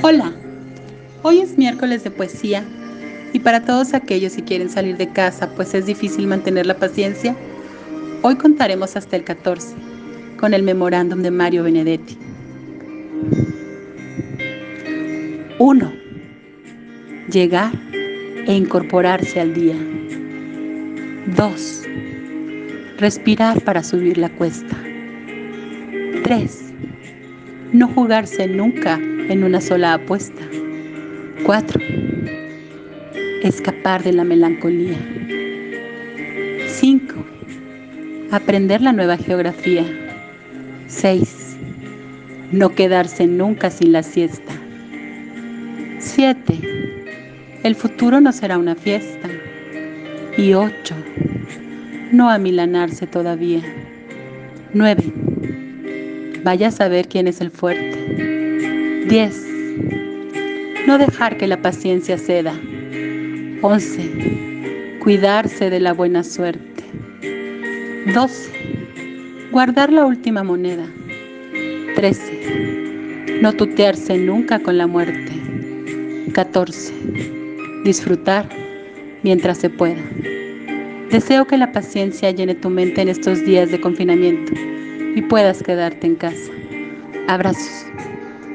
Hola, hoy es miércoles de poesía y para todos aquellos que quieren salir de casa pues es difícil mantener la paciencia, hoy contaremos hasta el 14 con el memorándum de Mario Benedetti. 1. Llegar e incorporarse al día. 2. Respirar para subir la cuesta. 3. No jugarse nunca en una sola apuesta. 4. Escapar de la melancolía. 5. Aprender la nueva geografía. 6. No quedarse nunca sin la siesta. 7. El futuro no será una fiesta. Y 8. No amilanarse todavía. 9. Vaya a saber quién es el fuerte. 10. No dejar que la paciencia ceda. 11. Cuidarse de la buena suerte. 12. Guardar la última moneda. 13. No tutearse nunca con la muerte. 14. Disfrutar mientras se pueda. Deseo que la paciencia llene tu mente en estos días de confinamiento y puedas quedarte en casa. Abrazos.